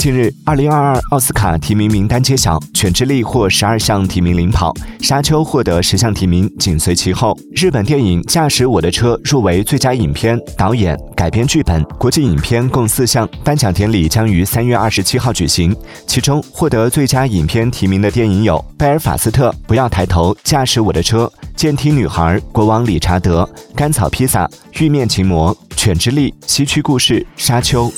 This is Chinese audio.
近日，二零二二奥斯卡提名名单揭晓，《犬之力》获十二项提名领跑，《沙丘》获得十项提名紧随其后。日本电影《驾驶我的车》入围最佳影片、导演、改编剧本，国际影片共四项。颁奖典礼将于三月二十七号举行。其中获得最佳影片提名的电影有《贝尔法斯特》《不要抬头》《驾驶我的车》《监听女孩》《国王理查德》《甘草披萨》《玉面情魔》《犬之力》《西区故事》《沙丘》。